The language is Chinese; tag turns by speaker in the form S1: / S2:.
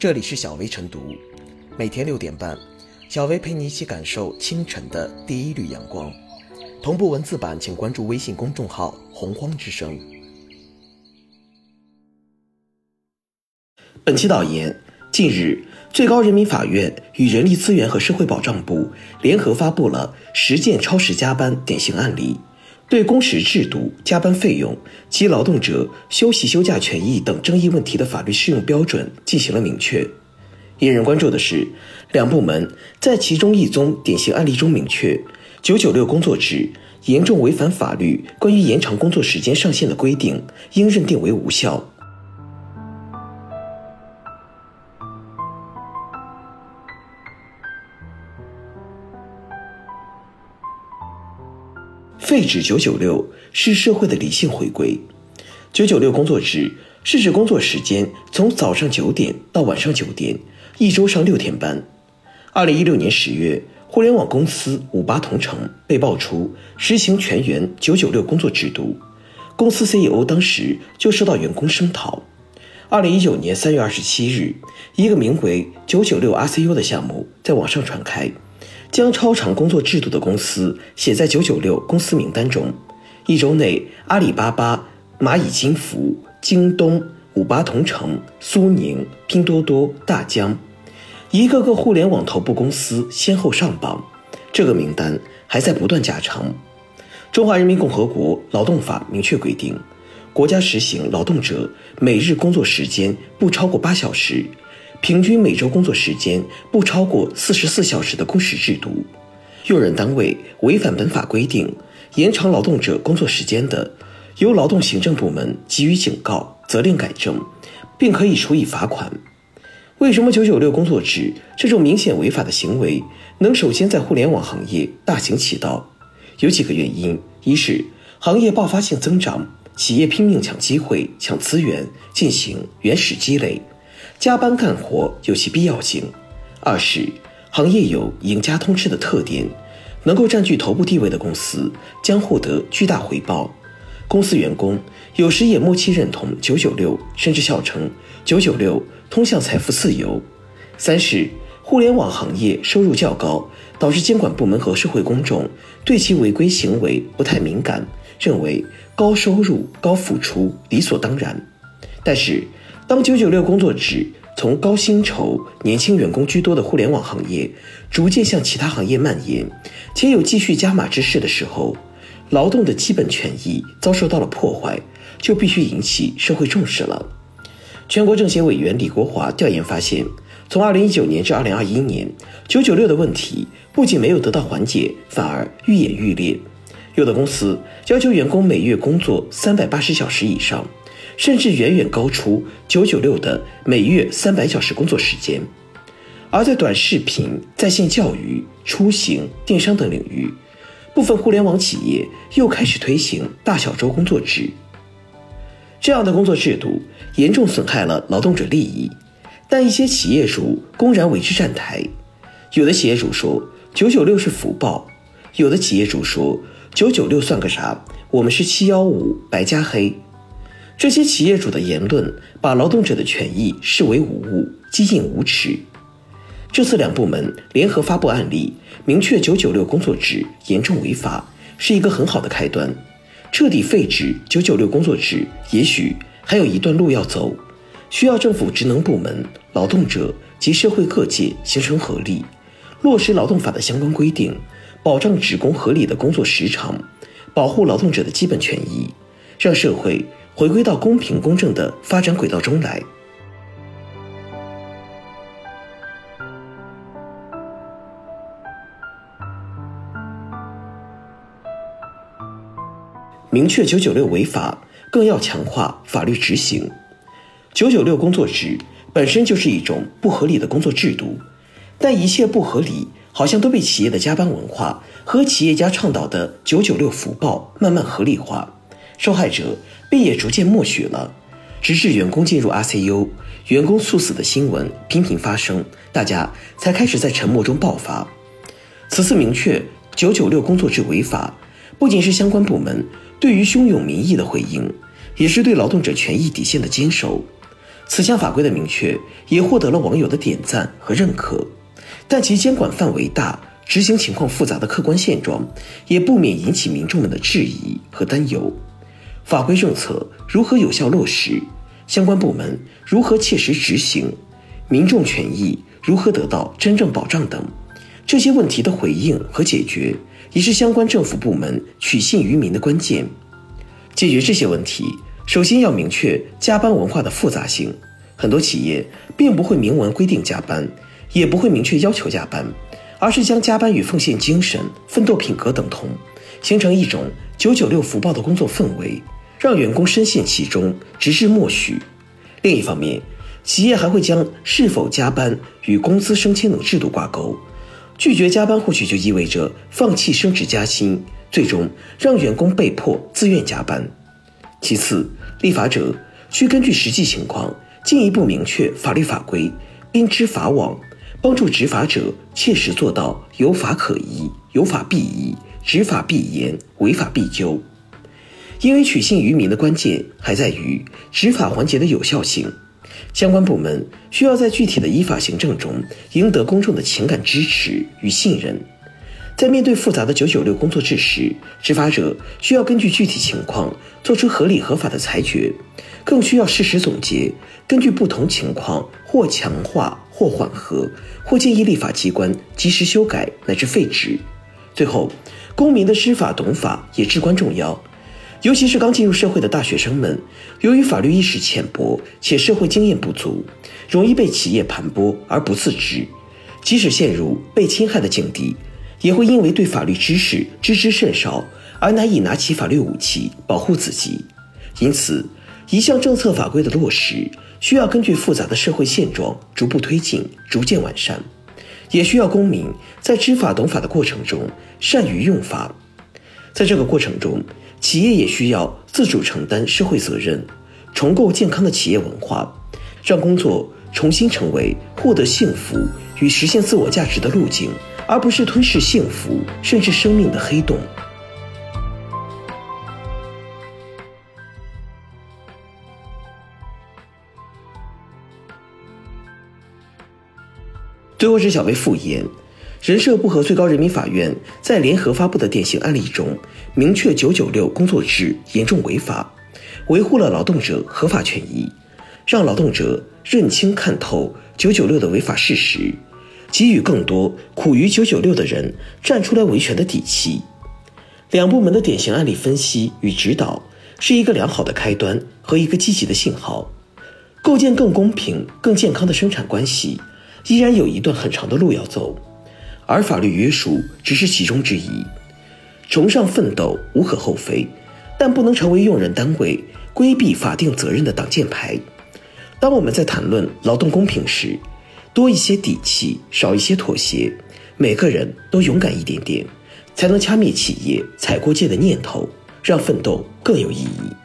S1: 这里是小薇晨读，每天六点半，小薇陪你一起感受清晨的第一缕阳光。同步文字版，请关注微信公众号“洪荒之声”。本期导言：近日，最高人民法院与人力资源和社会保障部联合发布了十件超时加班典型案例。对工时制度、加班费用及劳动者休息休假权益等争议问题的法律适用标准进行了明确。引人关注的是，两部门在其中一宗典型案例中明确，九九六工作制严重违反法律关于延长工作时间上限的规定，应认定为无效。废止九九六是社会的理性回归。九九六工作制是指工作时间从早上九点到晚上九点，一周上六天班。二零一六年十月，互联网公司五八同城被爆出实行全员九九六工作制度，公司 CEO 当时就受到员工声讨。二零一九年三月二十七日，一个名为“九九六 RCU” 的项目在网上传开。将超长工作制度的公司写在九九六公司名单中。一周内，阿里巴巴、蚂蚁金服、京东、五八同城、苏宁、拼多多、大疆，一个个互联网头部公司先后上榜。这个名单还在不断加长。中华人民共和国劳动法明确规定，国家实行劳动者每日工作时间不超过八小时。平均每周工作时间不超过四十四小时的工时制度，用人单位违反本法规定，延长劳动者工作时间的，由劳动行政部门给予警告、责令改正，并可以处以罚款。为什么九九六工作制这种明显违法的行为能首先在互联网行业大行其道？有几个原因：一是行业爆发性增长，企业拼命抢机会、抢资源，进行原始积累。加班干活有其必要性。二是行业有赢家通吃的特点，能够占据头部地位的公司将获得巨大回报。公司员工有时也默契认同九九六，甚至笑称九九六通向财富自由。三是互联网行业收入较高，导致监管部门和社会公众对其违规行为不太敏感，认为高收入高付出理所当然。但是。当九九六工作制从高薪酬、年轻员工居多的互联网行业逐渐向其他行业蔓延，且有继续加码之势的时候，劳动的基本权益遭受到了破坏，就必须引起社会重视了。全国政协委员李国华调研发现，从二零一九年至二零二一年，九九六的问题不仅没有得到缓解，反而愈演愈烈。有的公司要求员工每月工作三百八十小时以上。甚至远远高出九九六的每月三百小时工作时间，而在短视频、在线教育、出行、电商等领域，部分互联网企业又开始推行大小周工作制。这样的工作制度严重损害了劳动者利益，但一些企业主公然为之站台。有的企业主说九九六是福报，有的企业主说九九六算个啥，我们是七幺五白加黑。这些企业主的言论把劳动者的权益视为无物，激进无耻。这次两部门联合发布案例，明确九九六工作制严重违法，是一个很好的开端。彻底废止九九六工作制，也许还有一段路要走，需要政府职能部门、劳动者及社会各界形成合力，落实劳动法的相关规定，保障职工合理的工作时长，保护劳动者的基本权益，让社会。回归到公平公正的发展轨道中来。明确九九六违法，更要强化法律执行。九九六工作制本身就是一种不合理的工作制度，但一切不合理好像都被企业的加班文化和企业家倡导的九九六福报慢慢合理化。受害者并也逐渐默许了，直至员工进入 RCU，员工猝死的新闻频频发生，大家才开始在沉默中爆发。此次明确九九六工作制违法，不仅是相关部门对于汹涌民意的回应，也是对劳动者权益底线的坚守。此项法规的明确也获得了网友的点赞和认可，但其监管范围大、执行情况复杂的客观现状，也不免引起民众们的质疑和担忧。法规政策如何有效落实？相关部门如何切实执行？民众权益如何得到真正保障等这些问题的回应和解决，也是相关政府部门取信于民的关键。解决这些问题。首先要明确加班文化的复杂性，很多企业并不会明文规定加班，也不会明确要求加班，而是将加班与奉献精神、奋斗品格等同，形成一种“九九六”福报的工作氛围，让员工深陷其中，直至默许。另一方面，企业还会将是否加班与工资升迁等制度挂钩，拒绝加班或许就意味着放弃升职加薪，最终让员工被迫自愿加班。其次，立法者需根据实际情况进一步明确法律法规，编织法网，帮助执法者切实做到有法可依、有法必依、执法必严、违法必究。因为取信于民的关键还在于执法环节的有效性，相关部门需要在具体的依法行政中赢得公众的情感支持与信任。在面对复杂的“九九六”工作制时，执法者需要根据具体情况做出合理合法的裁决，更需要适时总结，根据不同情况或强化、或缓和、或建议立法机关及时修改乃至废止。最后，公民的知法懂法也至关重要，尤其是刚进入社会的大学生们，由于法律意识浅薄且社会经验不足，容易被企业盘剥而不自知，即使陷入被侵害的境地。也会因为对法律知识知之甚少而难以拿起法律武器保护自己，因此，一项政策法规的落实需要根据复杂的社会现状逐步推进、逐渐完善，也需要公民在知法懂法的过程中善于用法。在这个过程中，企业也需要自主承担社会责任，重构健康的企业文化，让工作重新成为获得幸福与实现自我价值的路径。而不是吞噬幸福甚至生命的黑洞。最后是小薇复言，人社部和最高人民法院在联合发布的典型案例中，明确“九九六”工作制严重违法，维护了劳动者合法权益，让劳动者认清看透“九九六”的违法事实。给予更多苦于九九六的人站出来维权的底气。两部门的典型案例分析与指导是一个良好的开端和一个积极的信号。构建更公平、更健康的生产关系，依然有一段很长的路要走，而法律约束只是其中之一。崇尚奋斗无可厚非，但不能成为用人单位规避法定责任的挡箭牌。当我们在谈论劳动公平时，多一些底气，少一些妥协，每个人都勇敢一点点，才能掐灭企业踩过界的念头，让奋斗更有意义。